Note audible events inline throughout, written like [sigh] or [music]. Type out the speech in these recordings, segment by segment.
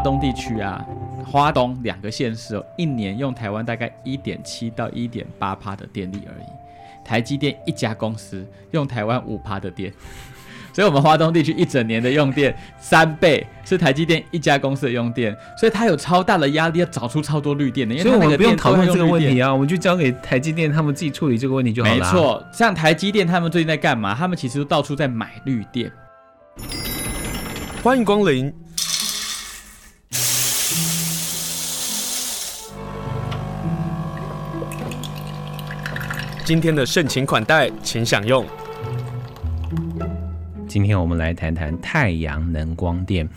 东地区啊，花东两个县市哦，一年用台湾大概一点七到一点八帕的电力而已。台积电一家公司用台湾五帕的电，[laughs] 所以我们花东地区一整年的用电三倍是台积电一家公司的用电，所以它有超大的压力要找出超多绿电的。因为所以我们不用讨论这个问题啊，我们就交给台积电他们自己处理这个问题就好了。没错，像台积电他们最近在干嘛？他们其实都到处在买绿电。欢迎光临。今天的盛情款待，请享用。今天我们来谈谈太阳能光电。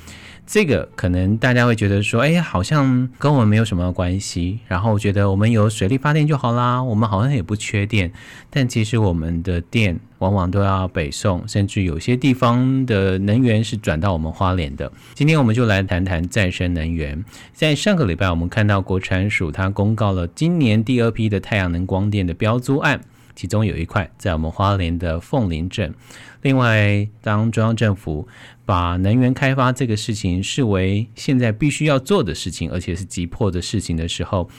这个可能大家会觉得说，哎，好像跟我们没有什么关系，然后觉得我们有水力发电就好啦，我们好像也不缺电。但其实我们的电往往都要北送，甚至有些地方的能源是转到我们花莲的。今天我们就来谈谈再生能源。在上个礼拜，我们看到国产署它公告了今年第二批的太阳能光电的标租案。其中有一块在我们花莲的凤林镇。另外，当中央政府把能源开发这个事情视为现在必须要做的事情，而且是急迫的事情的时候，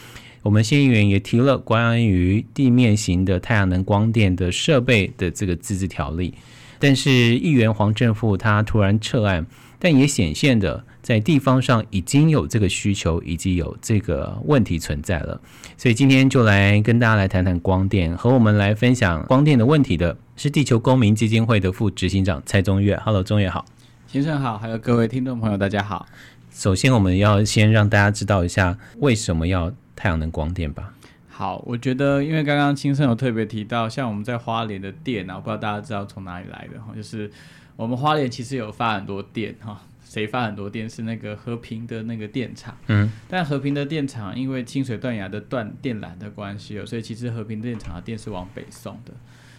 我们县议员也提了关于地面型的太阳能光电的设备的这个自治条例。但是议员黄正富他突然撤案，但也显现的。在地方上已经有这个需求，以及有这个问题存在了，所以今天就来跟大家来谈谈光电，和我们来分享光电的问题的是地球公民基金会的副执行长蔡宗岳。Hello，宗岳好，先生好，还有各位听众朋友，大家好。首先，我们要先让大家知道一下为什么要太阳能光电吧。好，我觉得因为刚刚青生有特别提到，像我们在花莲的电啊，我不知道大家知道从哪里来的哈，就是我们花莲其实有发很多电哈。谁发很多电是那个和平的那个电厂，嗯，但和平的电厂因为清水断崖的断电缆的关系哦，所以其实和平电厂的电是往北送的，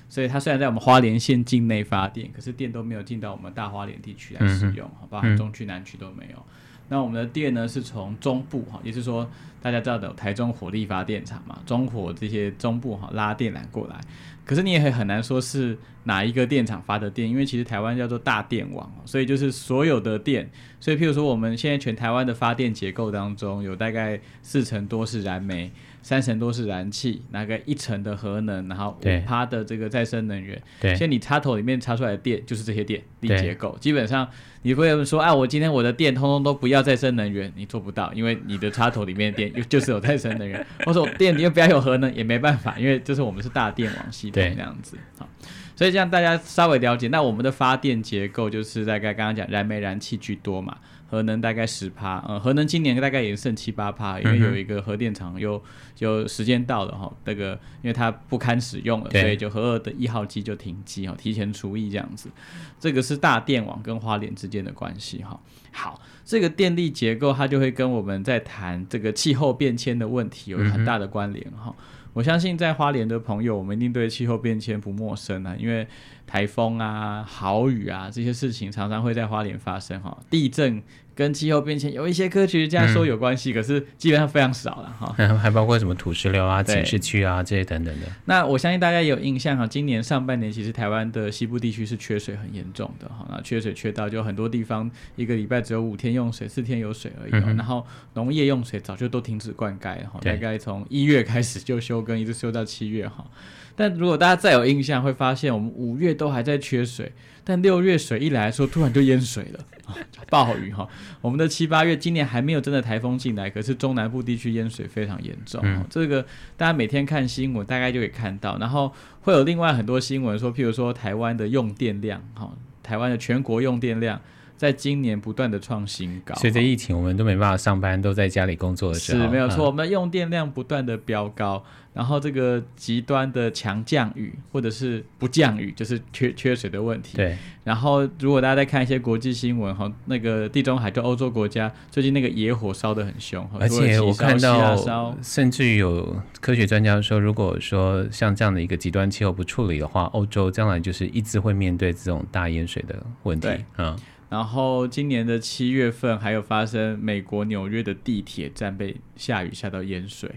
所以它虽然在我们花莲县境内发电，可是电都没有进到我们大花莲地区来使用，好吧，中区南区都没有。那我们的电呢是从中部哈，也是说大家知道的台中火力发电厂嘛，中火这些中部哈拉电缆过来。可是你也很很难说是哪一个电厂发的电，因为其实台湾叫做大电网，所以就是所有的电。所以譬如说我们现在全台湾的发电结构当中，有大概四成多是燃煤，三成多是燃气，大概一成的核能，然后五趴的这个再生能源。对，现在你插头里面插出来的电就是这些电力结构，基本上你不会说啊，我今天我的电通通都不要再生能源，你做不到，因为你的插头里面的电就是有再生能源。[laughs] 或者我电你又不要有核能也没办法，因为就是我们是大电网系统。对，这样子好，所以这样大家稍微了解，那我们的发电结构就是大概刚刚讲燃煤、燃气居多嘛，核能大概十趴，嗯，核能今年大概也剩七八趴，因为有一个核电厂又就时间到了哈，那个因为它不堪使用了，所以就核二的一号机就停机哈，提前除役这样子，这个是大电网跟花莲之间的关系哈。好，这个电力结构它就会跟我们在谈这个气候变迁的问题有很大的关联哈。我相信在花莲的朋友，我们一定对气候变迁不陌生啊，因为台风啊、豪雨啊这些事情常常会在花莲发生哈，地震。跟气候变迁有一些科学家说有关系，嗯，可是基本上非常少了哈。[laughs] 还包括什么土石流啊、警示区啊这些等等的。那我相信大家也有印象哈，今年上半年其实台湾的西部地区是缺水很严重的哈，那缺水缺到就很多地方一个礼拜只有五天用水，四天有水而已。嗯、然后农业用水早就都停止灌溉哈，大概从一月开始就休耕，一直休到七月哈。但如果大家再有印象，会发现我们五月都还在缺水。但六月水一来说，突然就淹水了，[laughs] 暴雨哈。我们的七八月今年还没有真的台风进来，可是中南部地区淹水非常严重。嗯、这个大家每天看新闻，大概就可以看到。然后会有另外很多新闻说，譬如说台湾的用电量，哈，台湾的全国用电量。在今年不断的创新高，随着疫情，我们都没办法上班，都在家里工作的时候，是没有错。我们用电量不断的飙高，然后这个极端的强降雨或者是不降雨，就是缺缺水的问题。对。然后，如果大家在看一些国际新闻，哈，那个地中海就欧洲国家最近那个野火烧得很凶，而且我看到，甚至于有科学专家说，如果说像这样的一个极端气候不处理的话，欧洲将来就是一直会面对这种大淹水的问题。嗯。然后今年的七月份还有发生美国纽约的地铁站被下雨下到淹水，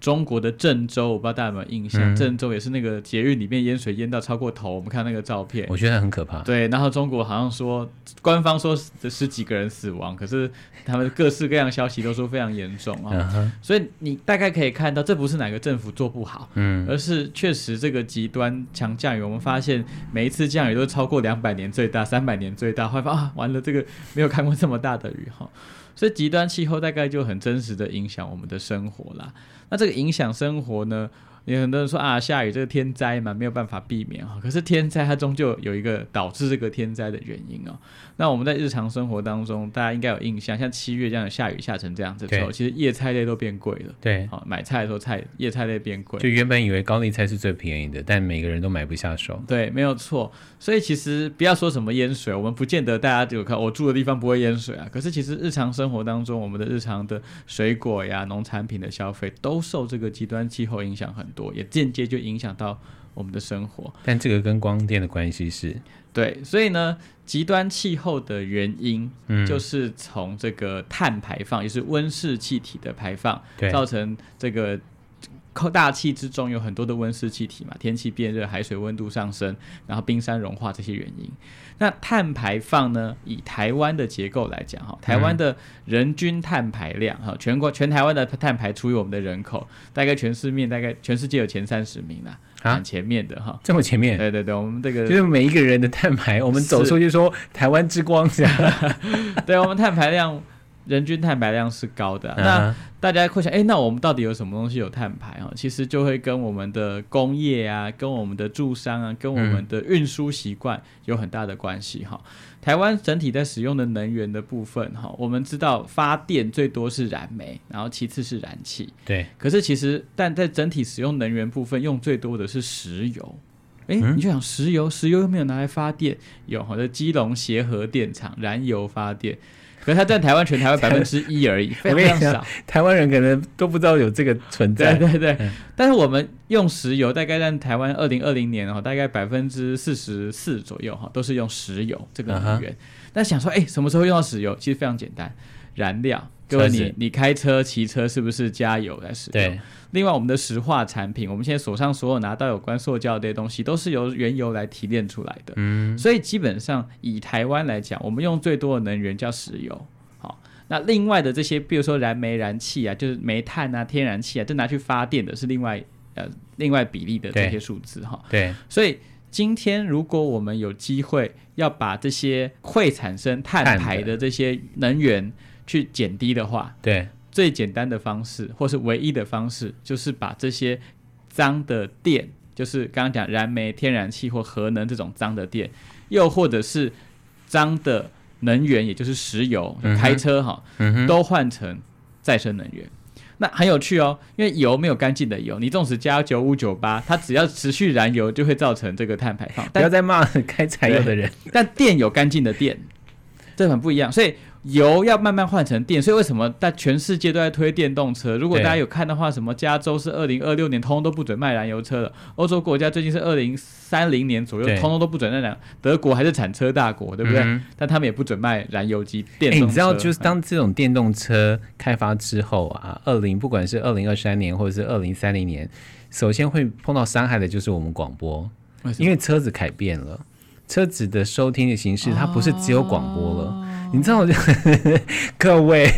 中国的郑州，我不知道大家有没有印象，嗯、郑州也是那个捷运里面淹水淹到超过头，我们看那个照片，我觉得很可怕。对，然后中国好像说官方说这十几个人死亡，可是他们各式各样消息都说非常严重啊、所以你大概可以看到，这不是哪个政府做不好，嗯，而是确实这个极端强降雨，我们发现每一次降雨都超过两百年最大、三百年最大，会发现啊，完了，这个没有看过这么大的雨哈。[laughs] 所以极端气候大概就很真实的影响我们的生活啦。那这个影响生活呢？有很多人说啊，下雨这个天灾嘛，没有办法避免哈。可是天灾它终究有一个导致这个天灾的原因哦。那我们在日常生活当中，大家应该有印象，像七月这样下雨下成这样子的时候，其实叶菜类都变贵了。对，好买菜的时候菜叶菜类变贵。就原本以为高丽菜是最便宜的，但每个人都买不下手。对，没有错。所以其实不要说什么淹水，我们不见得大家就有看我住的地方不会淹水啊。可是其实日常生活当中，我们的日常的水果呀、农产品的消费都受这个极端气候影响很多，也间接就影响到我们的生活。但这个跟光电的关系是？对，所以呢，极端气候的原因，就是从这个碳排放，嗯、也是温室气体的排放，造成这个大气之中有很多的温室气体嘛，天气变热，海水温度上升，然后冰山融化这些原因。那碳排放呢？以台湾的结构来讲，哈，台湾的人均碳排量，哈，全国全台湾的碳排除以我们的人口，大概全世面大概全世界有前三十名啦。啊，前面的哈，这么前面？对对对，我们这个就是每一个人的碳排，我们走出去说台湾之光这样，[laughs] 对，我们碳排量。人均碳排量是高的，啊，那大家会想，哎、欸，那我们到底有什么东西有碳排啊？其实就会跟我们的工业啊，跟我们的住商啊，跟我们的运输习惯有很大的关系哈。台湾整体在使用的能源的部分哈，我们知道发电最多是燃煤，然后其次是燃气。对，可是其实但在整体使用能源部分用最多的是石油。哎、欸，你就想石油，石油又没有拿来发电？有，好的，基隆协和电厂燃油发电。可是它占台湾全台湾百分之一而已，[laughs] 非常少。台湾人可能都不知道有这个存在。对对对，嗯、但是我们用石油，大概占台湾二零二零年哈，大概百分之四十四左右哈，都是用石油这个能源。Uh huh、但想说，哎、欸，什么时候用到石油？其实非常简单，燃料。各位，你你开车骑车是不是加油来使用？对。另外，我们的石化产品，我们现在手上所有拿到有关塑胶这些东西，都是由原油来提炼出来的。嗯。所以基本上以台湾来讲，我们用最多的能源叫石油。好，那另外的这些，比如说燃煤、燃气啊，就是煤炭啊、天然气啊，这拿去发电的是另外呃另外比例的这些数字哈。对。所以今天如果我们有机会要把这些会产生碳排的这些能源。去减低的话，对，最简单的方式，或是唯一的方式，就是把这些脏的电，就是刚刚讲燃煤、天然气或核能这种脏的电，又或者是脏的能源，也就是石油，嗯、开车哈，嗯、都换成再生能源。那很有趣哦，因为油没有干净的油，你纵使加九五九八，它只要持续燃油，就会造成这个碳排放。不要再骂开柴油的人。但电有干净的电，这很不一样，所以。油要慢慢换成电，所以为什么在全世界都在推电动车？如果大家有看的话，什么加州是二零二六年通通都不准卖燃油车了，欧洲国家最近是二零三零年左右通通都不准那辆。德国还是产车大国，对不对？嗯、但他们也不准卖燃油机电动车。欸、你知道，就是当这种电动车开发之后啊，二零不管是二零二三年或者是二零三零年，首先会碰到伤害的就是我们广播，为因为车子改变了，车子的收听的形式它不是只有广播了。哦你知道我就 [laughs] 各位，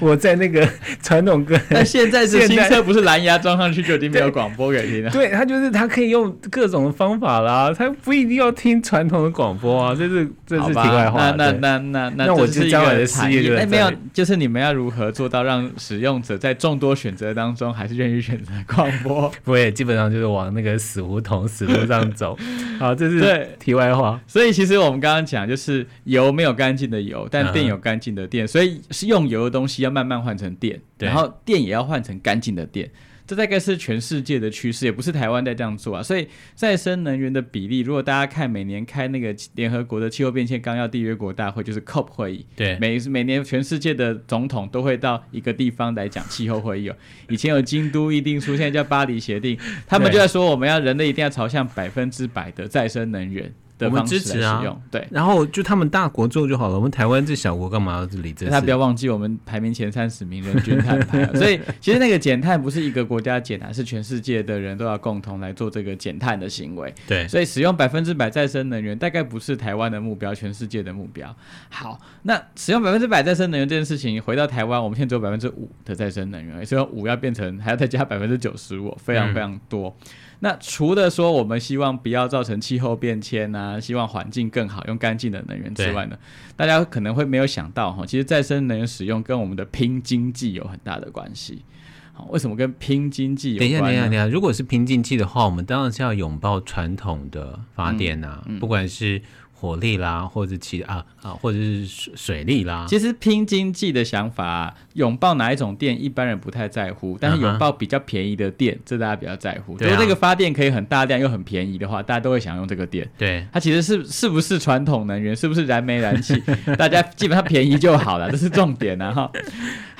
我在那个传统歌，那现在是新车，不是蓝牙装上去就已经没有广播给听了。对，他就是他可以用各种的方法啦，他不一定要听传统的广播啊，这是这是题外话。那那那那那，那我是将来的事业。没有，就是你们要如何做到让使用者在众多选择当中，还是愿意选择广播？[laughs] 不会，基本上就是往那个死胡同、死路上走。好，这是题外话。所以其实我们刚刚讲，就是油没有干净的油。但电有干净的电，所以是用油的东西要慢慢换成电，然后电也要换成干净的电。这大概是全世界的趋势，也不是台湾在这样做啊。所以再生能源的比例，如果大家看每年开那个联合国的气候变迁纲要缔约国大会，就是 COP 会议，对，每每年全世界的总统都会到一个地方来讲气候会议哦。以前有京都议定书，现在叫巴黎协定，他们就在说我们要人类一定要朝向百分之百的再生能源。的方式来支持啊，对，然后就他们大国做就好了，我们台湾这小国干嘛要理这？他不要忘记我们排名前三十名人均碳排，[laughs] 所以其实那个减碳不是一个国家减碳，是全世界的人都要共同来做这个减碳的行为。对，所以使用百分之百再生能源大概不是台湾的目标，全世界的目标。好，那使用百分之百再生能源这件事情，回到台湾，我们现在只有百分之五的再生能源，所以五要变成还要再加百分之九十五，非常非常多。嗯那除了说我们希望不要造成气候变迁啊，希望环境更好，用干净的能源之外呢，大家可能会没有想到哈，其实再生能源使用跟我们的拼经济有很大的关系。好，为什么跟拼经济有关？等一下，等一下，等一下，如果是拼经济的话，我们当然是要拥抱传统的发电啊，嗯嗯、不管是。火力啦，或者其啊啊，或者是水水力啦。其实拼经济的想法，拥抱哪一种电，一般人不太在乎。但是拥抱比较便宜的电，这大家比较在乎。如果这个发电可以很大量又很便宜的话，大家都会想用这个电。对，它其实是是不是传统能源，是不是燃煤燃气，[laughs] 大家基本上便宜就好了，这是重点啊哈。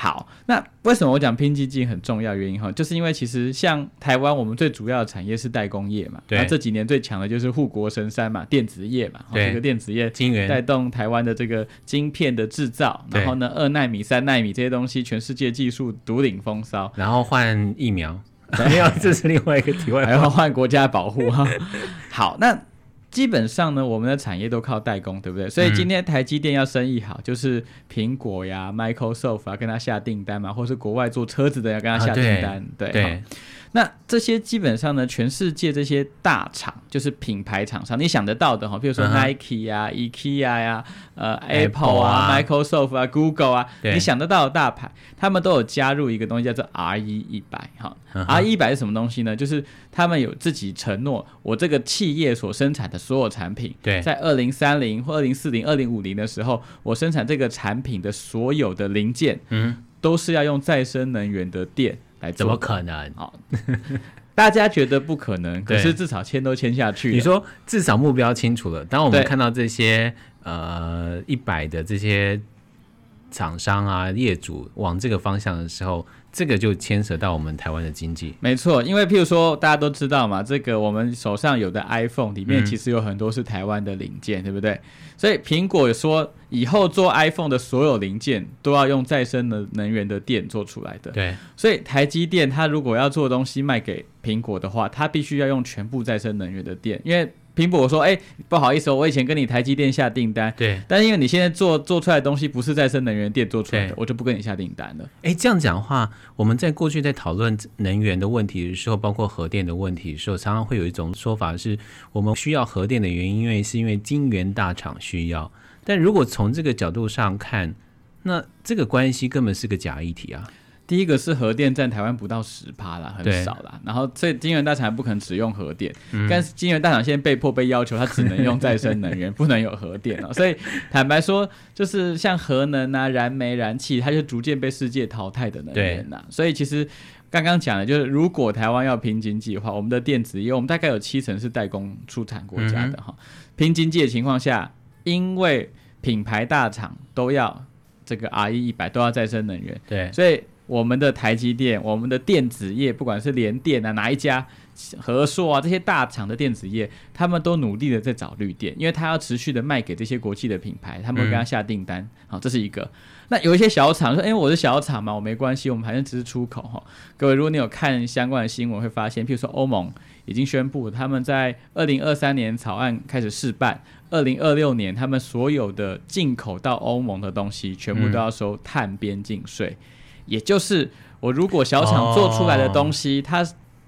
好，那为什么我讲拼经济很重要？原因哈，就是因为其实像台湾，我们最主要的产业是代工业嘛。对。这几年最强的就是护国神山嘛，电子业嘛。对。这个电子业带动台湾的这个晶片的制造。然后呢，二奈米、三奈米这些东西，全世界技术独领风骚。然后换疫苗，[laughs] 没有，这是另外一个题外话。还要换国家保护哈。好，那。基本上呢，我们的产业都靠代工，对不对？所以今天台积电要生意好，嗯、就是苹果呀、Microsoft 啊，跟他下订单嘛，或是国外做车子的要跟他下订单，啊、对。对那这些基本上呢，全世界这些大厂就是品牌厂商，你想得到的哈，比如说 Nike 啊、uh、IKEA 呀、呃 Apple 啊、Microsoft 啊、Google 啊，你想得到的大牌，他们都有加入一个东西叫做 RE 一百哈。Uh huh. RE 一百是什么东西呢？就是他们有自己承诺，我这个企业所生产的所有产品，对在二零三零或二零四零、二零五零的时候，我生产这个产品的所有的零件，嗯，都是要用再生能源的电。来怎么可能？好，[laughs] 大家觉得不可能，可是至少签都签下去。你说至少目标清楚了。当我们看到这些呃一百的这些厂商啊业主往这个方向的时候。这个就牵扯到我们台湾的经济，没错，因为譬如说大家都知道嘛，这个我们手上有的 iPhone 里面其实有很多是台湾的零件，嗯、对不对？所以苹果说以后做 iPhone 的所有零件都要用再生的能源的电做出来的，对。所以台积电它如果要做东西卖给苹果的话，它必须要用全部再生能源的电，因为。苹果说：“哎、欸，不好意思，我以前跟你台积电下订单，对，但是因为你现在做做出来的东西不是再生能源电做出来的，我就不跟你下订单了。哎、欸，这样讲的话，我们在过去在讨论能源的问题的时候，包括核电的问题的时候，常常会有一种说法是，我们需要核电的原因，因为是因为晶圆大厂需要。但如果从这个角度上看，那这个关系根本是个假议题啊。”第一个是核电占台湾不到十趴啦，很少啦。然后这金源大厂不可能只用核电，嗯、但是金源大厂现在被迫被要求，它只能用再生能源，[laughs] 不能有核电哦。所以坦白说，就是像核能啊、燃煤、燃气，它就逐渐被世界淘汰的能源呐。所以其实刚刚讲的就是，如果台湾要拼经济的话，我们的电子业，我们大概有七成是代工出产国家的哈。嗯、拼经济的情况下，因为品牌大厂都要这个 RE 一百都要再生能源，对，所以。我们的台积电，我们的电子业，不管是联电啊，哪一家，和硕啊，这些大厂的电子业，他们都努力的在找绿电，因为他要持续的卖给这些国际的品牌，他们会跟他下订单。嗯、好，这是一个。那有一些小厂说，哎，我是小厂嘛，我没关系，我们反正只是出口哈。各位，如果你有看相关的新闻，会发现，譬如说欧盟已经宣布，他们在二零二三年草案开始试办，二零二六年他们所有的进口到欧盟的东西，全部都要收碳边境税。嗯也就是我如果小厂做出来的东西，哦、它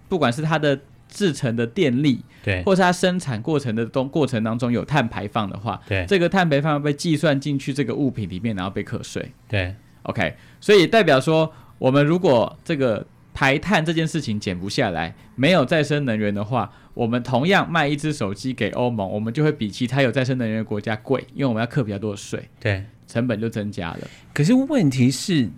不管是它的制成的电力，对，或是它生产过程的东过程当中有碳排放的话，对，这个碳排放会被计算进去这个物品里面，然后被课税。对，OK，所以代表说，我们如果这个排碳这件事情减不下来，没有再生能源的话，我们同样卖一只手机给欧盟，我们就会比其他有再生能源的国家贵，因为我们要课比较多的税，对，成本就增加了。可是问题是。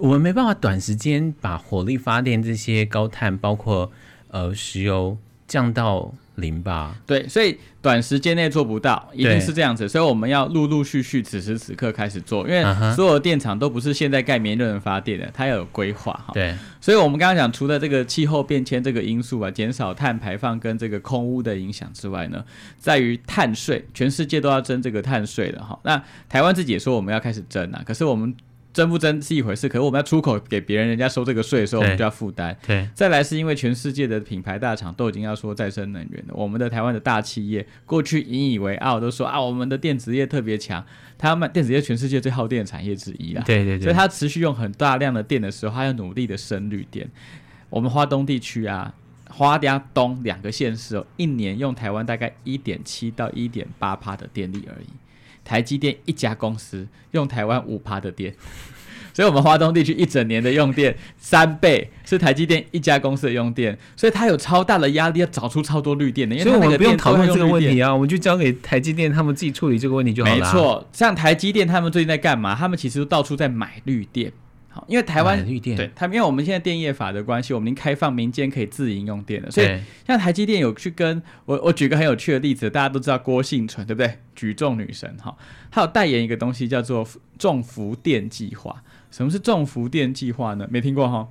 我们没办法短时间把火力发电这些高碳，包括呃石油降到零吧？对，所以短时间内做不到，一定是这样子。所以我们要陆陆续续，此时此刻开始做，因为所有电厂都不是现在盖棉就能发电的，它要有规划哈。对，所以我们刚刚讲，除了这个气候变迁这个因素啊，减少碳排放跟这个空污的影响之外呢，在于碳税，全世界都要征这个碳税了哈。那台湾自己也说我们要开始征啊，可是我们。征不征是一回事，可是我们要出口给别人，人家收这个税的时候，我们就要负担。对，再来是因为全世界的品牌大厂都已经要说再生能源了，我们的台湾的大企业过去引以为傲，都说啊，我们的电子业特别强，他们电子业全世界最耗电的产业之一啦。对对对，所以它持续用很大量的电的时候，它要努力的生绿电。我们花东地区啊，花家东两个县市哦，一年用台湾大概一点七到一点八帕的电力而已。台积电一家公司用台湾五趴的电，[laughs] 所以我们华东地区一整年的用电三倍是台积电一家公司的用电，所以它有超大的压力要找出超多绿电的。因为所以我们不用讨论这个问题啊，我们就交给台积电他们自己处理这个问题就好了。没错，像台积电他们最近在干嘛？他们其实都到处在买绿电。好，因为台湾对它，因为我们现在电业法的关系，我们已经开放民间可以自营用电了。所以像台积电有去跟我，我举个很有趣的例子，大家都知道郭幸存对不对？举重女神哈，她有代言一个东西叫做重福电计划。什么是重福电计划呢？没听过哈？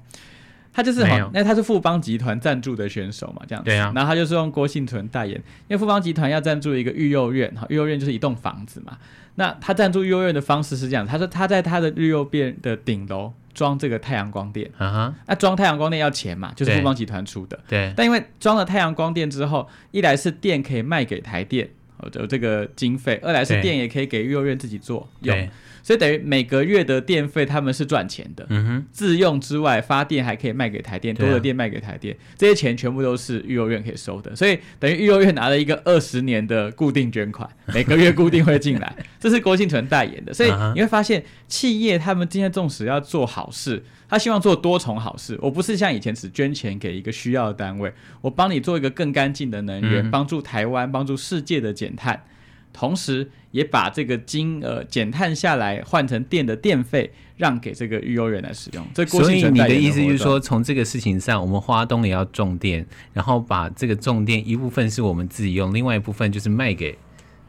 他就是好，那他是富邦集团赞助的选手嘛，这样子。对啊。然后他就是用郭婞淳代言，因为富邦集团要赞助一个育幼院哈，育幼院就是一栋房子嘛。那他赞助育幼院的方式是这样，他说他在他的育幼院的顶楼装这个太阳光电，啊哈，那装太阳光电要钱嘛，就是富邦集团出的，对但因为装了太阳光电之后，一来是电可以卖给台电，有这个经费；二来是电也可以给育幼院自己做用。所以等于每个月的电费他们是赚钱的，嗯哼，自用之外发电还可以卖给台电，多的电卖给台电，这些钱全部都是育幼院可以收的。所以等于育幼院拿了一个二十年的固定捐款，每个月固定会进来，[laughs] 这是郭庆存代言的。所以你会发现，企业他们今天纵使要做好事，他希望做多重好事。我不是像以前只捐钱给一个需要的单位，我帮你做一个更干净的能源，帮助台湾，帮助世界的减碳。同时，也把这个金额减碳下来换成电的电费让给这个育幼院来使用。这所以你的意思就是说，从这个事情上，我们花东也要种电，然后把这个种电一部分是我们自己用，另外一部分就是卖给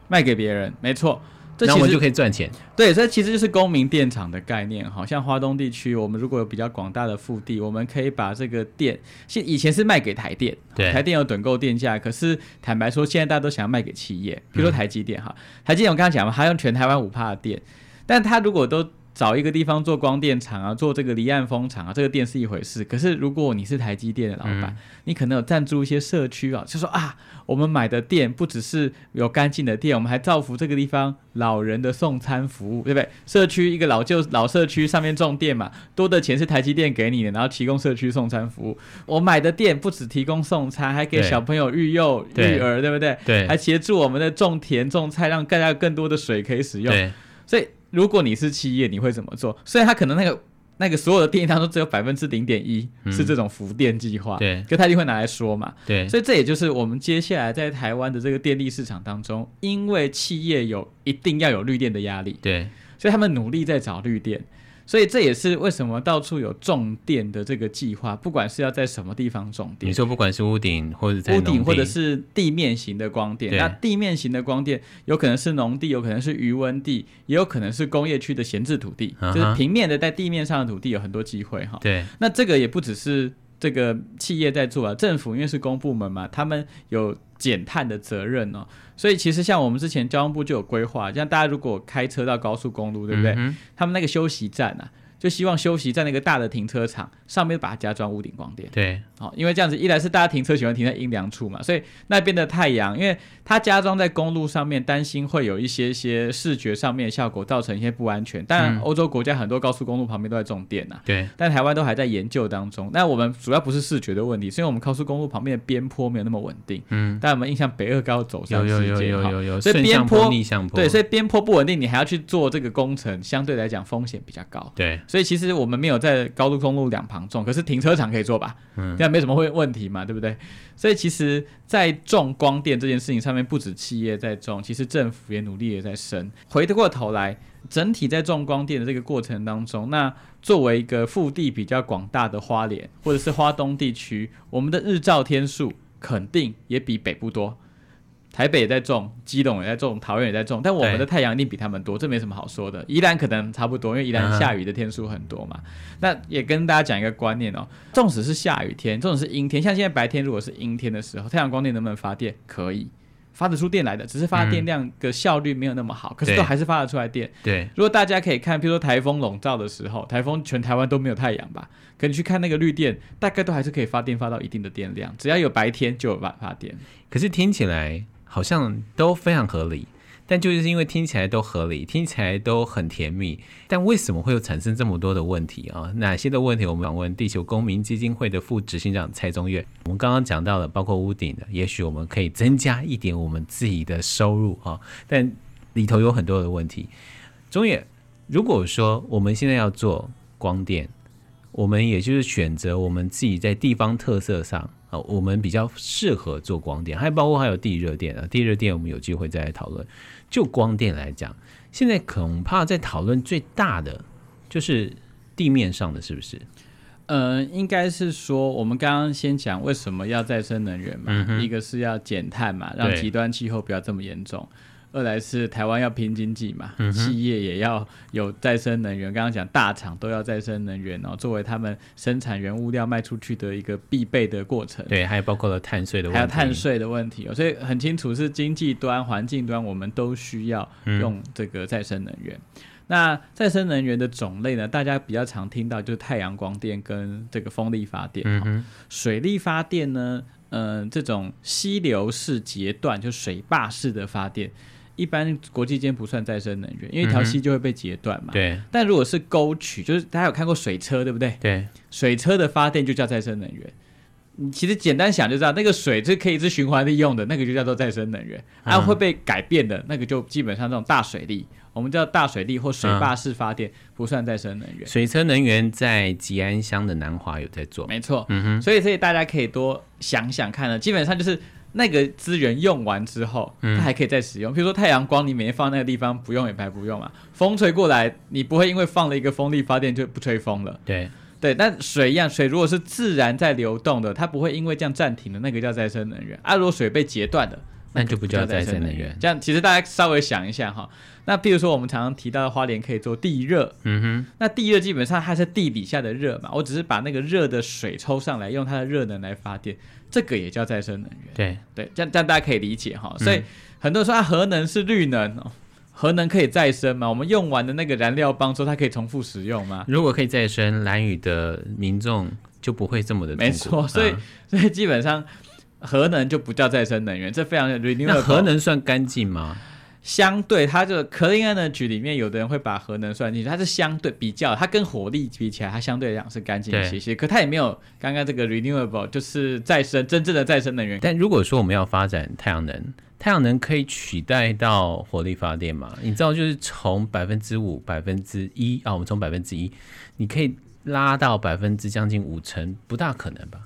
卖给别人。没错。那我们就可以赚钱。对，这其实就是公民电厂的概念。好像华东地区，我们如果有比较广大的腹地，我们可以把这个电，现以前是卖给台电，对，台电有趸购电价。可是坦白说，现在大家都想要卖给企业，比如说台积电哈，嗯、台积电我刚刚讲嘛，它用全台湾五帕的电，但它如果都找一个地方做光电厂啊，做这个离岸风场啊，这个电是一回事。可是如果你是台积电的老板，嗯、你可能有赞助一些社区啊，就说啊，我们买的电不只是有干净的电，我们还造福这个地方老人的送餐服务，对不对？社区一个老旧老社区上面种电嘛，多的钱是台积电给你的，然后提供社区送餐服务。我买的电不只提供送餐，还给小朋友育幼育儿，对不对？对，还协助我们的种田种菜，让大家有更多的水可以使用。对，所以。如果你是企业，你会怎么做？虽然他可能那个那个所有的电当中只有百分之零点一是这种福电计划，对，可他一定会拿来说嘛，对，所以这也就是我们接下来在台湾的这个电力市场当中，因为企业有一定要有绿电的压力，对，所以他们努力在找绿电。所以这也是为什么到处有种电的这个计划，不管是要在什么地方种电。你说不管是屋顶或者在屋顶，或者是地面型的光电。那地面型的光电有可能是农地，有可能是余温地，也有可能是工业区的闲置土地，就是平面的在地面上的土地有很多机会哈。对，那这个也不只是这个企业在做啊，政府因为是公部门嘛，他们有减碳的责任哦。所以其实像我们之前交通部就有规划，像大家如果开车到高速公路，对不对？嗯、他们那个休息站啊。就希望休息在那个大的停车场上面，把它加装屋顶光电。对，好，因为这样子一来是大家停车喜欢停在阴凉处嘛，所以那边的太阳，因为它加装在公路上面，担心会有一些些视觉上面的效果，造成一些不安全。当然，欧洲国家很多高速公路旁边都在种电呐。对，但台湾都还在研究当中。那我们主要不是视觉的问题，是因为我们高速公路旁边的边坡没有那么稳定。嗯。但我们印象北二高走上世界，有有有有有。所以边坡逆向坡，对，所以边坡不稳定，你还要去做这个工程，相对来讲风险比较高。对。所以其实我们没有在高速公路两旁种，可是停车场可以做吧？嗯，这样没什么会问题嘛，对不对？所以其实，在种光电这件事情上面，不止企业在种，其实政府也努力也在升。回得过头来，整体在种光电的这个过程当中，那作为一个腹地比较广大的花莲或者是花东地区，我们的日照天数肯定也比北部多。台北也在种，基隆也在种，桃园也在种，但我们的太阳一定比他们多，这没什么好说的。宜兰可能差不多，因为宜兰下雨的天数很多嘛。Uh-huh. 那也跟大家讲一个观念哦，纵使是下雨天，纵使是阴天，像现在白天如果是阴天的时候，太阳光电能不能发电？可以。发得出电来的，只是发电量的效率没有那么好，嗯、可是都还是发得出来电。对，如果大家可以看，比如说台风笼罩的时候，台风全台湾都没有太阳吧？可你去看那个绿电，大概都还是可以发电发到一定的电量，只要有白天就有办法发电。可是听起来好像都非常合理。但就是因为听起来都合理，听起来都很甜蜜，但为什么会有产生这么多的问题啊？哪些的问题？我们访问地球公民基金会的副执行长蔡宗岳。我们刚刚讲到了，包括屋顶的，也许我们可以增加一点我们自己的收入啊，但里头有很多的问题。宗岳，如果说我们现在要做光电，我们也就是选择我们自己在地方特色上啊，我们比较适合做光电，还包括还有地热电啊，地热电我们有机会再来讨论。就光电来讲，现在恐怕在讨论最大的就是地面上的，是不是？呃，应该是说，我们刚刚先讲为什么要再生能源嘛，嗯、一个是要减碳嘛，让极端气候不要这么严重。二来是台湾要拼经济嘛，嗯，企业也要有再生能源。刚刚讲大厂都要再生能源哦，作为他们生产原物料卖出去的一个必备的过程。对，还有包括了碳税的问题，还有碳税的问题哦，所以很清楚是经济端、环境端，我们都需要用这个再生能源。嗯、那再生能源的种类呢，大家比较常听到就是太阳光电跟这个风力发电。嗯，水力发电呢，嗯、呃，这种溪流式截断就水坝式的发电。一般国际间不算再生能源，因为一条溪就会被截断嘛、嗯。对。但如果是沟渠，就是大家有看过水车，对不对？对。水车的发电就叫再生能源。你其实简单想就知道，那个水是可以是循环利用的，那个就叫做再生能源。啊、会被改变的那个就基本上这种大水利，我们叫大水利或水坝式发电，不算再生能源。嗯、水车能源在吉安乡的南华有在做，没错。嗯哼。所以所以大家可以多想想看呢，基本上就是。那个资源用完之后，它还可以再使用。嗯、比如说太阳光，你每天放那个地方不用也白不用嘛。风吹过来，你不会因为放了一个风力发电就不吹风了。对对，但水一样，水如果是自然在流动的，它不会因为这样暂停的，那个叫再生能源。啊，如果水被截断的，那就不叫再生能源。这样其实大家稍微想一下哈。那比如说我们常常提到的花莲可以做地热，嗯哼，那地热基本上它是地底下的热嘛，我只是把那个热的水抽上来，用它的热能来发电。这个也叫再生能源，对对，这样这样大家可以理解哈。所以、嗯、很多人说啊，核能是绿能哦，核能可以再生吗？我们用完的那个燃料棒说它可以重复使用吗？如果可以再生，蓝宇的民众就不会这么的。没错，所以、啊、所以基本上核能就不叫再生能源，这非常的 renewable。那核能算干净吗？相对，它这个 clean energy 里面，有的人会把核能算进去，它是相对比较，它跟火力比起来，它相对来讲是干净一些些。可它也没有刚刚这个 renewable，就是再生真正的再生能源。但如果说我们要发展太阳能，太阳能可以取代到火力发电吗？你知道，就是从百分之五、百分之一啊，我们从百分之一，你可以拉到百分之将近五成，不大可能吧？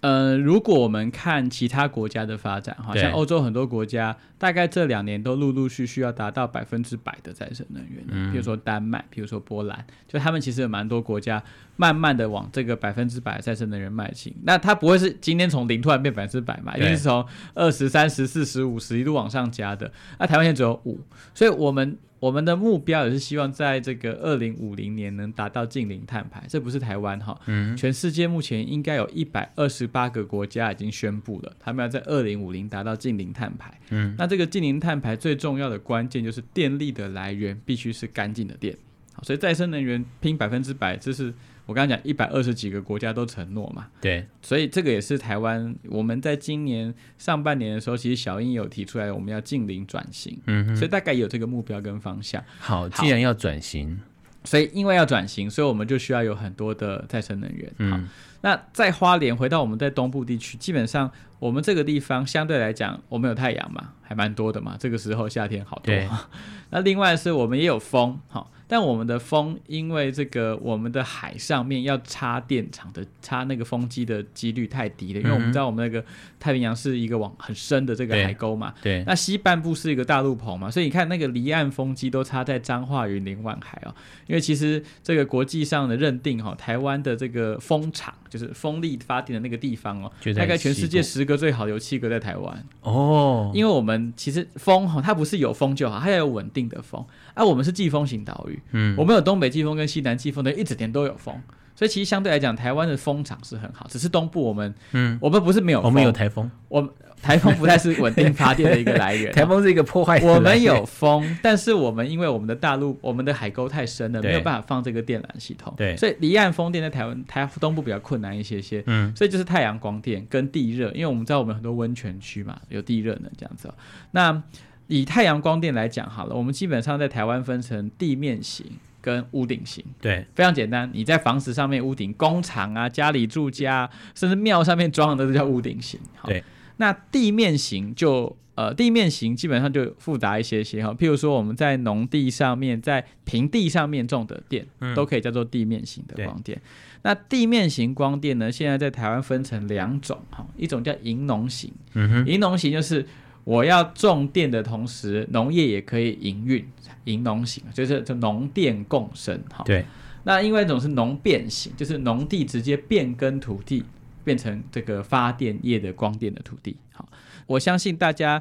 呃，如果我们看其他国家的发展，好像欧洲很多国家，大概这两年都陆陆续续要达到百分之百的再生能源。嗯，比如说丹麦，比如说波兰，就他们其实有蛮多国家慢慢的往这个百分之百再生能源迈进。那它不会是今天从零突然变百分之百嘛？一定是从二十三十四十五十一路往上加的。那台湾现在只有五，所以我们。我们的目标也是希望在这个二零五零年能达到近零碳排，这不是台湾哈，嗯，全世界目前应该有一百二十八个国家已经宣布了，他们要在二零五零达到近零碳排，嗯，那这个近零碳排最重要的关键就是电力的来源必须是干净的电，好，所以再生能源拼百分之百，这是。我刚刚讲一百二十几个国家都承诺嘛，对，所以这个也是台湾我们在今年上半年的时候，其实小英有提出来我们要近零转型，嗯，所以大概有这个目标跟方向。好，既然要转型，所以因为要转型，所以我们就需要有很多的再生能源。好，嗯，那在花莲回到我们在东部地区，基本上我们这个地方相对来讲，我们有太阳嘛，还蛮多的嘛，这个时候夏天好多。[laughs] 那另外是我们也有风，好。但我们的风，因为这个我们的海上面要插电场的插那个风机的几率太低了，因为我们知道我们那个太平洋是一个往很深的这个海沟嘛，对，对那西半部是一个大陆棚嘛，所以你看那个离岸风机都插在彰化云林万海哦，因为其实这个国际上的认定哈、哦，台湾的这个风场就是风力发电的那个地方哦，大概全世界十个最好有七个在台湾。哦，因为我们其实风哈，它不是有风就好，它要有稳定的风，而、啊、我们是季风型岛屿，嗯，我们有东北季风跟西南季风的，一整年都有风。所以其实相对来讲，台湾的风场是很好，只是东部我们，嗯，我们不是没有风，我们有台风，我们台风不太是稳定发电的一个来源，[laughs] 台风是一个破坏。[laughs] 我们有风，但是我们因为我们的大陆，我们的海沟太深了，没有办法放这个电缆系统，对，所以离岸风电在台湾台东部比较困难一些些，嗯，所以就是太阳光电跟地热，因为我们知道我们很多温泉区嘛，有地热能这样子。喔。那以太阳光电来讲好了，我们基本上在台湾分成地面型。跟屋顶型，对，非常简单。你在房子上面屋顶，工厂啊、家里住家，甚至庙上面装的都叫屋顶型。对，那地面型就呃，地面型基本上就复杂一些些哈。譬如说我们在农地上面，在平地上面种的电，嗯、都可以叫做地面型的光电。那地面型光电呢，现在在台湾分成两种哈，一种叫银农型，嗯哼，营农型就是。我要种电的同时，农业也可以营运，营农型就是就农电共生哈。对，那另外一种是农变型，就是农地直接变更土地，变成这个发电业的光电的土地。好，我相信大家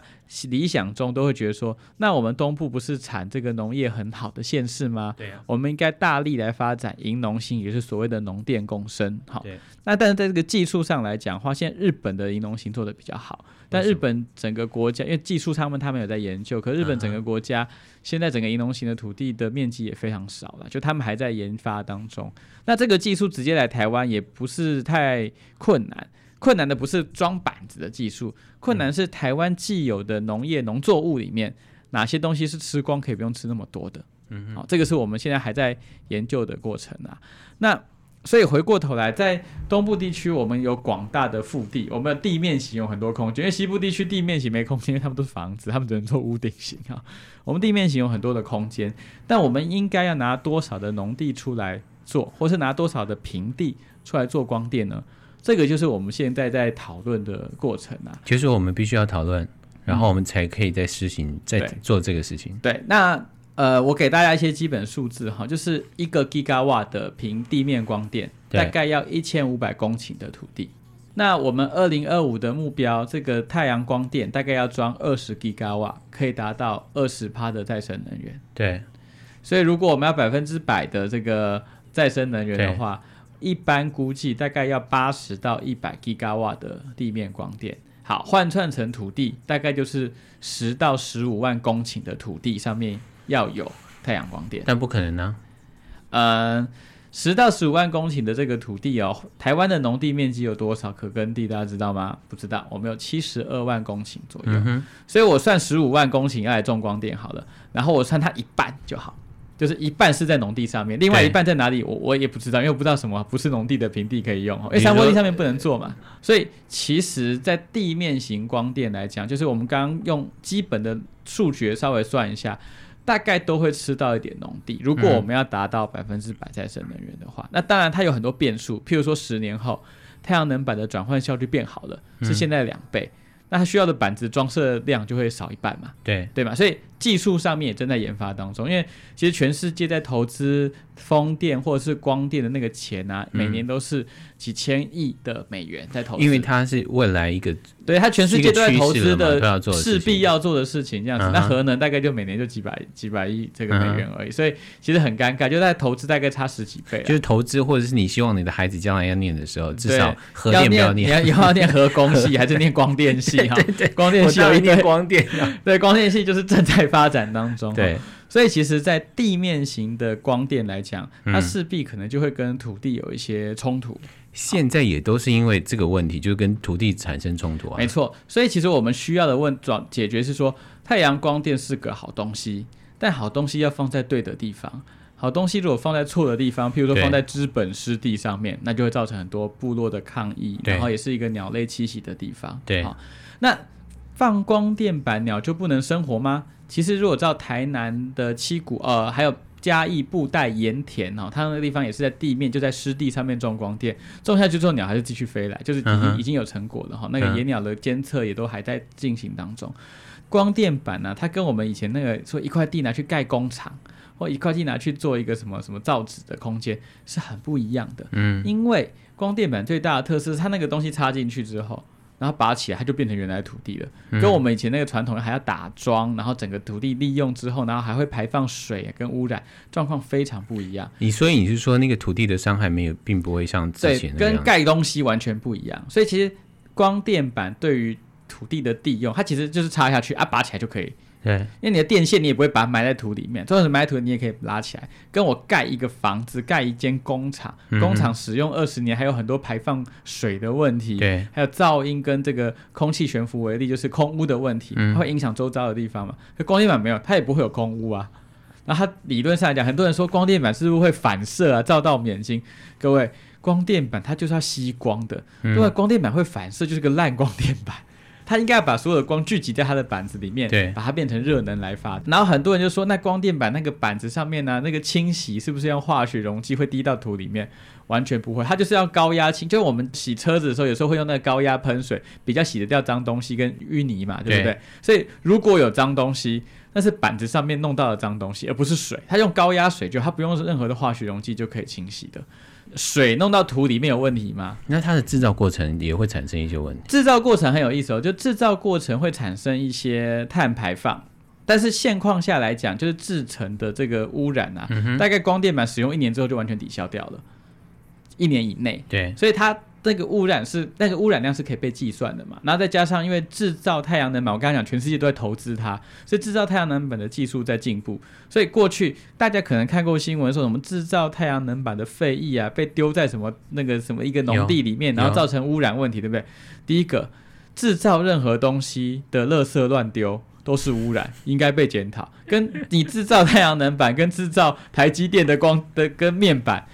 理想中都会觉得说，那我们东部不是产这个农业很好的县市吗？对啊，我们应该大力来发展银农型，也是所谓的农电共生。好，那但是在这个技术上来讲的话，现在日本的银农型做的比较好。但日本整个国家，因为技术他们他们有在研究，可日本整个国家现在整个银农型的土地的面积也非常少了，就他们还在研发当中。那这个技术直接来台湾也不是太困难，困难的不是装板子的技术，困难是台湾既有的农业农作物里面哪些东西是吃光可以不用吃那么多的。嗯，好，这个是我们现在还在研究的过程啊。那所以回过头来，在东部地区，我们有广大的腹地，我们的地面型有很多空间。因为西部地区地面型没空间，因为他们都是房子，他们只能做屋顶型啊。[laughs] 我们地面型有很多的空间，但我们应该要拿多少的农地出来做，或是拿多少的平地出来做光电呢？这个就是我们现在在讨论的过程啊。就是我们必须要讨论，然后我们才可以在实行，再做这个事情。对，那。呃，我给大家一些基本数字哈，就是一个 Gigawatt 的平地面光电，大概要一千五百公顷的土地。那我们二零二五的目标，这个太阳光电大概要装二十 Gigawatt，可以达到二十帕的再生能源。对，所以如果我们要百分之百的这个再生能源的话，一般估计大概要八十到一百 Gigawatt 的地面光电。好，换算成土地，大概就是十到十五万公顷的土地上面。要有太阳光电，但不可能呢、啊。呃，十到十五万公顷的这个土地哦，台湾的农地面积有多少可耕地？大家知道吗？不知道。我们有七十二万公顷左右，嗯、所以我算十五万公顷要来种光电好了，然后我算它一半就好，就是一半是在农地上面，另外一半在哪里？我我也不知道，因为我不知道什么不是农地的平地可以用，因为山坡地上面不能做嘛。所以其实，在地面型光电来讲，就是我们刚刚用基本的数学稍微算一下。大概都会吃到一点农地。如果我们要达到百分之百再生能源的话，嗯、那当然它有很多变数。譬如说，十年后太阳能板的转换效率变好了，是现在的两倍，嗯、那它需要的板子装设量就会少一半嘛？对对嘛？所以技术上面也正在研发当中。因为其实全世界在投资风电或者是光电的那个钱啊，每年都是几千亿的美元在投资，因为它是未来一个。对，它全世界都在投资的，势必要做的事情这样子。那核能大概就每年就几百几百亿这个美元而已，所以其实很尴尬，就在投资大概差十几倍。就是投资，或者是你希望你的孩子将来要念的时候，至少核电不要念，你要以后要念核工系还是念光电系哈？[laughs] 对对，光电系有一念光电，[laughs] 对，光电系就是正在发展当中。对，所以其实，在地面型的光电来讲，它势必可能就会跟土地有一些冲突。现在也都是因为这个问题，就跟土地产生冲突啊。没错，所以其实我们需要的问转解决是说，太阳光电是个好东西，但好东西要放在对的地方。好东西如果放在错的地方，譬如说放在资本湿地上面，那就会造成很多部落的抗议，然后也是一个鸟类栖息的地方。对，好，那放光电板鸟就不能生活吗？其实如果照台南的七股，呃，还有嘉义布袋盐田哦，它那个地方也是在地面，就在湿地上面种光电，种下去之后鸟还是继续飞来，就是已经、嗯、已经有成果了哈。那个野鸟的监测也都还在进行当中。嗯、光电板呢、啊，它跟我们以前那个说一块地拿去盖工厂，或一块地拿去做一个什么什么造纸的空间是很不一样的。嗯，因为光电板最大的特色是它那个东西插进去之后。然后拔起来，它就变成原来的土地了。嗯、跟我们以前那个传统还要打桩，然后整个土地利用之后，然后还会排放水跟污染，状况非常不一样。你所以你是说那个土地的伤害没有，并不会像之前跟盖东西完全不一样。所以其实光电板对于土地的利用，它其实就是插下去啊，拔起来就可以。对，因为你的电线你也不会把它埋在土里面，就算是埋在土，你也可以拉起来。跟我盖一个房子，盖一间工厂，嗯、工厂使用二十年，还有很多排放水的问题，对，还有噪音跟这个空气悬浮为例，就是空污的问题，它会影响周遭的地方嘛。可光电板没有，它也不会有空污啊。那它理论上来讲，很多人说光电板是不是会反射啊，照到我们眼睛？各位，光电板它就是要吸光的，因为、嗯、光电板会反射，就是个烂光电板。它应该要把所有的光聚集在它的板子里面，对，把它变成热能来发。然后很多人就说，那光电板那个板子上面呢、啊，那个清洗是不是用化学溶剂会滴到土里面？完全不会，它就是要高压清。就是我们洗车子的时候，有时候会用那个高压喷水，比较洗得掉脏东西跟淤泥嘛，对不对？对，所以如果有脏东西，那是板子上面弄到的脏东西，而不是水。它用高压水，就它不用任何的化学溶剂就可以清洗的。水弄到土里面有问题吗？那它的制造过程也会产生一些问题。制造过程很有意思哦，就制造过程会产生一些碳排放，但是现况下来讲，就是制成的这个污染啊，嗯、大概光电板使用一年之后就完全抵消掉了，一年以内。对，所以它。那个污染是那个污染量是可以被计算的嘛？然后再加上因为制造太阳能板，我刚刚讲全世界都在投资它，所以制造太阳能板的技术在进步。所以过去大家可能看过新闻说什么制造太阳能板的废液啊被丢在什么那个什么一个农地里面，然后造成污染问题，对不对？第一个，制造任何东西的垃圾乱丢都是污染，应该被检讨。跟你制造太阳能板跟制造台积电的光的跟面板。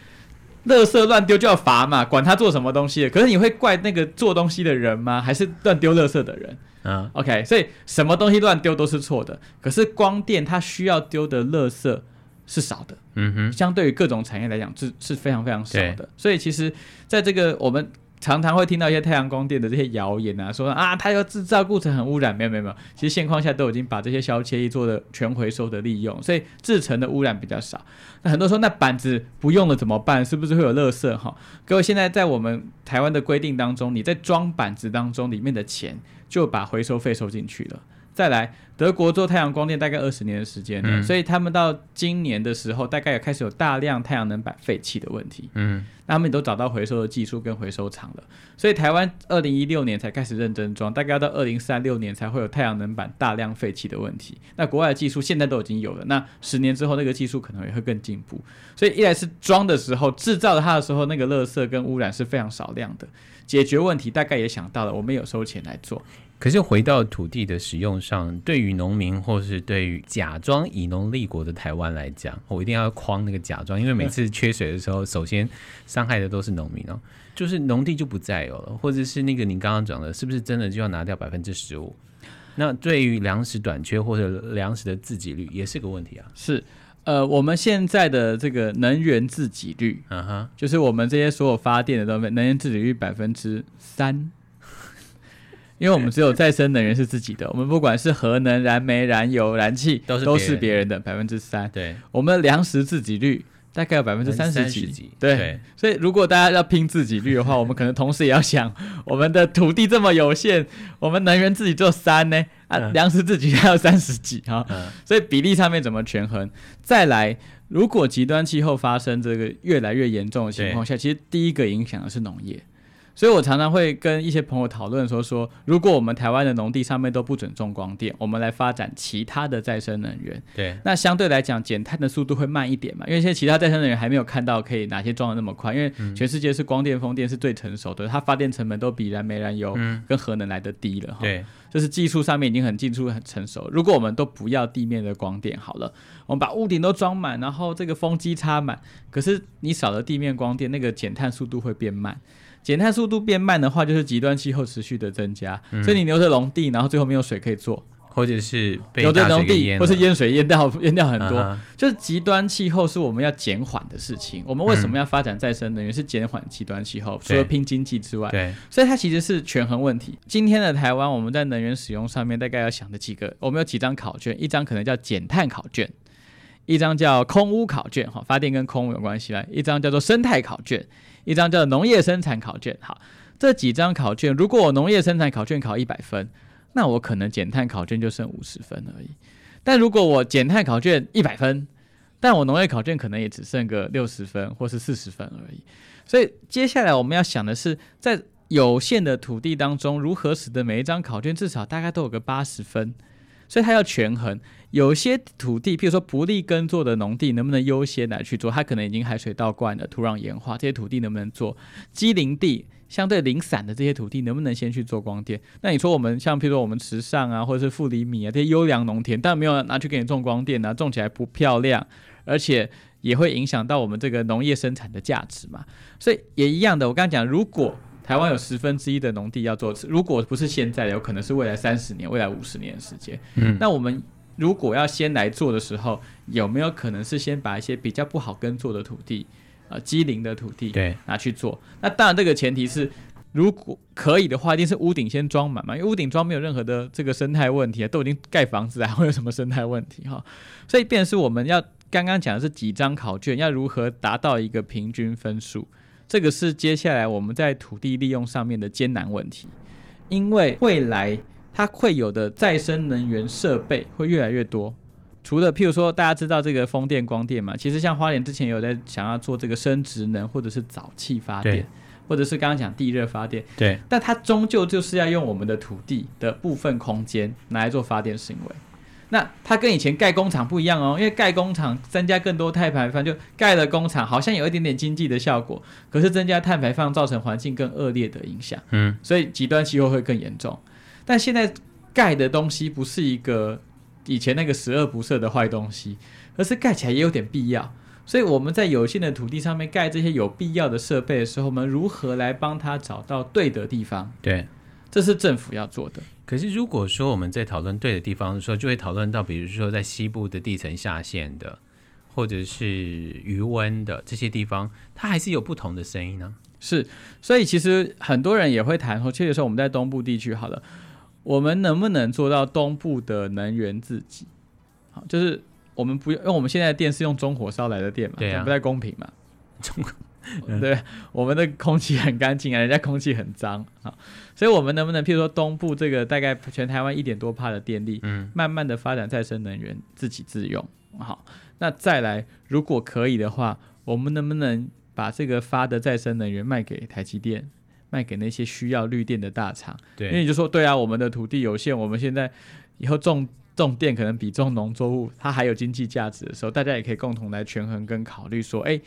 垃圾乱丢就要罚嘛，管他做什么东西。可是你会怪那个做东西的人吗？还是乱丢垃圾的人？嗯，OK，所以什么东西乱丢都是错的。可是光电它需要丢的垃圾是少的，嗯哼，相对于各种产业来讲是是非常非常少的。所以其实在这个我们。常常会听到一些太阳光电的这些谣言啊，说啊，它要制造过程很污染，没有没有没有，其实现况下都已经把这些消切液做的全回收的利用，所以制成的污染比较少。那很多说那板子不用了怎么办？是不是会有垃圾？哈，各位现在在我们台湾的规定当中，你在装板子当中里面的钱就把回收费收进去了。再来，德国做太阳光电大概二十年的时间了，嗯、所以他们到今年的时候，大概也开始有大量太阳能板废弃的问题。嗯，那他们也都找到回收的技术跟回收厂了。所以台湾二零一六年才开始认真装，大概要到二零三六年才会有太阳能板大量废弃的问题。那国外的技术现在都已经有了，那十年之后那个技术可能也会更进步。所以一来是装的时候制造它的时候，那个垃圾跟污染是非常少量的，解决问题大概也想到了，我们有收钱来做。可是回到土地的使用上，对于农民或是对于假装以农立国的台湾来讲，我一定要框那个假装，因为每次缺水的时候，嗯、首先伤害的都是农民哦，就是农地就不再有了，或者是那个您刚刚讲的，是不是真的就要拿掉百分之十五？那对于粮食短缺或者粮食的自给率也是个问题啊。是，呃，我们现在的这个能源自给率，嗯哼，就是我们这些所有发电的都能源自给率百分之三。因为我们只有再生能源是自己的，我们不管是核能、燃煤、燃油、燃气，都是都是别人的。百分之三。对，我们的粮食自给率大概有百分之三十几。对，对。所以如果大家要拼自给率的话，[laughs] 我们可能同时也要想，我们的土地这么有限，我们能源自己只有三呢，啊，粮食自己还有三十几哈，嗯、所以比例上面怎么权衡？再来，如果极端气候发生这个越来越严重的情况下，其实第一个影响的是农业。所以我常常会跟一些朋友讨论说说，如果我们台湾的农地上面都不准种光电，我们来发展其他的再生能源，对，那相对来讲减碳的速度会慢一点嘛，因为现在其他再生能源还没有看到可以哪些装的那么快，因为全世界是光电、风电是最成熟的，它发电成本都比燃煤、燃油跟核能来得低了哈，对，就是技术上面已经很技术很成熟。如果我们都不要地面的光电好了，我们把屋顶都装满，然后这个风机插满，可是你少了地面光电，那个减碳速度会变慢。减碳速度变慢的话，就是极端气候持续的增加，嗯、所以你留着农地，然后最后没有水可以做，或者是被有的农地或是淹水淹掉淹掉很多，嗯就是极端气候是我们要减缓的事情。我们为什么要发展再生能源？是减缓极端气候，除了拼经济之外，对，所以它其实是权衡问题。今天的台湾，我们在能源使用上面大概要想的几个，我们有几张考卷，一张可能叫减碳考卷，一张叫空屋考卷，哈，发电跟空污有关系啦，一张叫做生态考卷，一张叫农业生产考卷。好，这几张考卷，如果我农业生产考卷考一百分。那我可能减碳考卷就剩五十分而已，但如果我减碳考卷一百分，但我农业考卷可能也只剩个六十分或是四十分而已。所以接下来我们要想的是，在有限的土地当中，如何使得每一张考卷至少大概都有个八十分。所以它要权衡，有些土地，譬如说不利耕作的农地，能不能优先来去做？它可能已经海水倒灌了，土壤盐化，这些土地能不能做？机林地。相对零散的这些土地，能不能先去做光电？那你说我们像，譬如说我们池上啊，或者是富里米啊这些优良农田，但没有拿去给你种光电啊，种起来不漂亮，而且也会影响到我们这个农业生产的价值嘛。所以也一样的，我刚刚讲，如果台湾有十分之一的农地要做，如果不是现在，有可能是未来三十年、未来五十年的时间。嗯，那我们如果要先来做的时候，有没有可能是先把一些比较不好耕作的土地？呃，机灵的土地，对，拿去做。那当然，这个前提是，如果可以的话，一定是屋顶先装满嘛，因为屋顶装没有任何的这个生态问题啊，都已经盖房子了，还会有什么生态问题哈？[laughs] 所以，便是我们要刚刚讲的是几张考卷，要如何达到一个平均分数，这个是接下来我们在土地利用上面的艰难问题，因为未来它会有的再生能源设备会越来越多。除了譬如说，大家知道这个风电、光电嘛？其实像花莲之前有在想要做这个生殖能，或者是沼气发电，或者是刚刚讲地热发电。对。但它终究就是要用我们的土地的部分空间拿来做发电行为。那它跟以前盖工厂不一样哦，因为盖工厂增加更多碳排放，就盖了工厂好像有一点点经济的效果，可是增加碳排放造成环境更恶劣的影响。嗯。所以极端气候会更严重。但现在盖的东西不是一个。以前那个十恶不赦的坏东西，而是盖起来也有点必要，所以我们在有限的土地上面盖这些有必要的设备的时候，我们如何来帮他找到对的地方？对，这是政府要做的。可是如果说我们在讨论对的地方的时候，就会讨论到，比如说在西部的地层下陷的，或者是余温的这些地方，它还是有不同的声音呢。是，所以其实很多人也会谈说，确实说我们在东部地区好了。我们能不能做到东部的能源自给？好，就是我们不用，因为我们现在的电是用中火烧来的电嘛，对啊，不太公平嘛。中，[laughs] 对，我们的空气很干净啊，人家空气很脏啊，所以我们能不能，譬如说东部这个大概全台湾一点多帕的电力，嗯，慢慢的发展再生能源自给自用？好，那再来，如果可以的话，我们能不能把这个发的再生能源卖给台积电？卖给那些需要绿电的大厂，对，因为你就说对啊，我们的土地有限，我们现在以后种种电可能比种农作物它还有经济价值的时候，大家也可以共同来权衡跟考虑说，哎，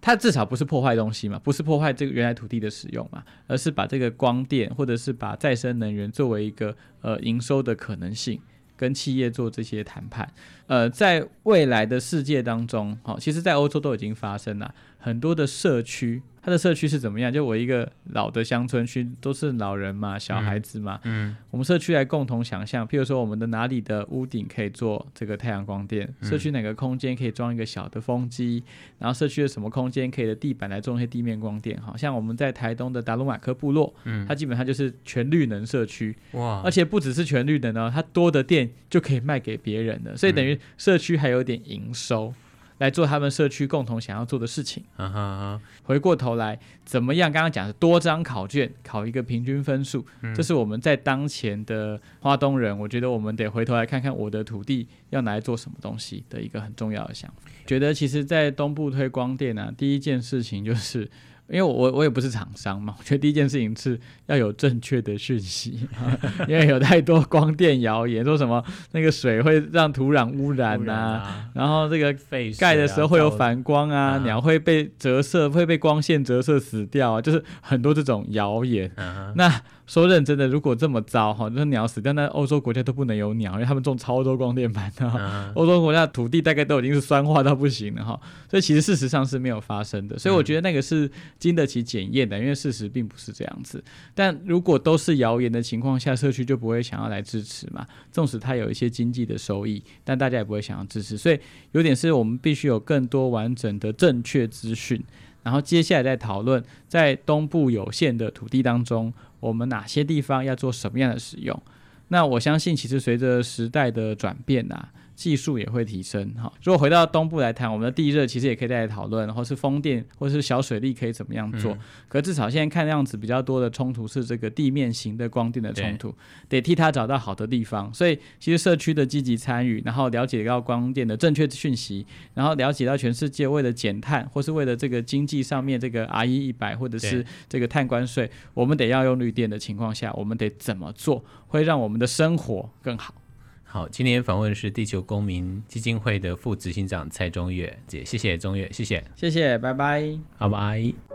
它至少不是破坏东西嘛，不是破坏这个原来土地的使用嘛，而是把这个光电或者是把再生能源作为一个呃营收的可能性，跟企业做这些谈判。呃，在未来的世界当中，好，其实在欧洲都已经发生了很多的社区。它的社区是怎么样？就我一个老的乡村区，都是老人嘛，小孩子嘛。嗯，嗯，我们社区来共同想象，譬如说我们的哪里的屋顶可以做这个太阳光电，嗯、社区哪个空间可以装一个小的风机，然后社区的什么空间可以的地板来种一些地面光电。好像我们在台东的达鲁马克部落，嗯，它基本上就是全绿能社区。哇！而且不只是全绿能呢，它多的电就可以卖给别人的，所以等于社区还有点营收。来做他们社区共同想要做的事情。Uh. 回过头来，怎么样？刚刚讲的多张考卷考一个平均分数，嗯、这是我们在当前的花东人，我觉得我们得回头来看看我的土地要拿来做什么东西的一个很重要的想法。觉得其实，在东部推光电啊，第一件事情就是。因为我我也不是厂商嘛，我觉得第一件事情是要有正确的讯息，[laughs] 因为有太多光电谣言，说什么那个水会让土壤污染呐、啊，啊、然后这个盖的时候会有反光啊，鸟会被折射，会被光线折射死掉啊，就是很多这种谣言。啊、那说认真的，如果这么糟哈，那鸟死掉，那欧洲国家都不能有鸟，因为他们种超多光电板的。欧洲国家土地大概都已经是酸化到不行了哈，所以其实事实上是没有发生的。所以我觉得那个是经得起检验的，因为事实并不是这样子。但如果都是谣言的情况下，社区就不会想要来支持嘛。纵使它有一些经济的收益，但大家也不会想要支持。所以有点是我们必须有更多完整的正确资讯。然后接下来再讨论，在东部有限的土地当中，我们哪些地方要做什么样的使用？那我相信，其实随着时代的转变啊。技术也会提升哈。如果回到东部来谈，我们的地热其实也可以再来讨论，或是风电，或是小水利可以怎么样做。嗯、可至少现在看样子比较多的冲突是这个地面型的光电的冲突，得替他找到好的地方。所以其实社区的积极参与，然后了解到光电的正确讯息，然后了解到全世界为了减碳，或是为了这个经济上面这个 RE 一百，或者是这个碳关税，我们得要用绿电的情况下，我们得怎么做，会让我们的生活更好。好，今天访问的是地球公民基金会的副执行长蔡中岳姐，谢谢中岳，谢谢，谢谢，拜拜，拜拜。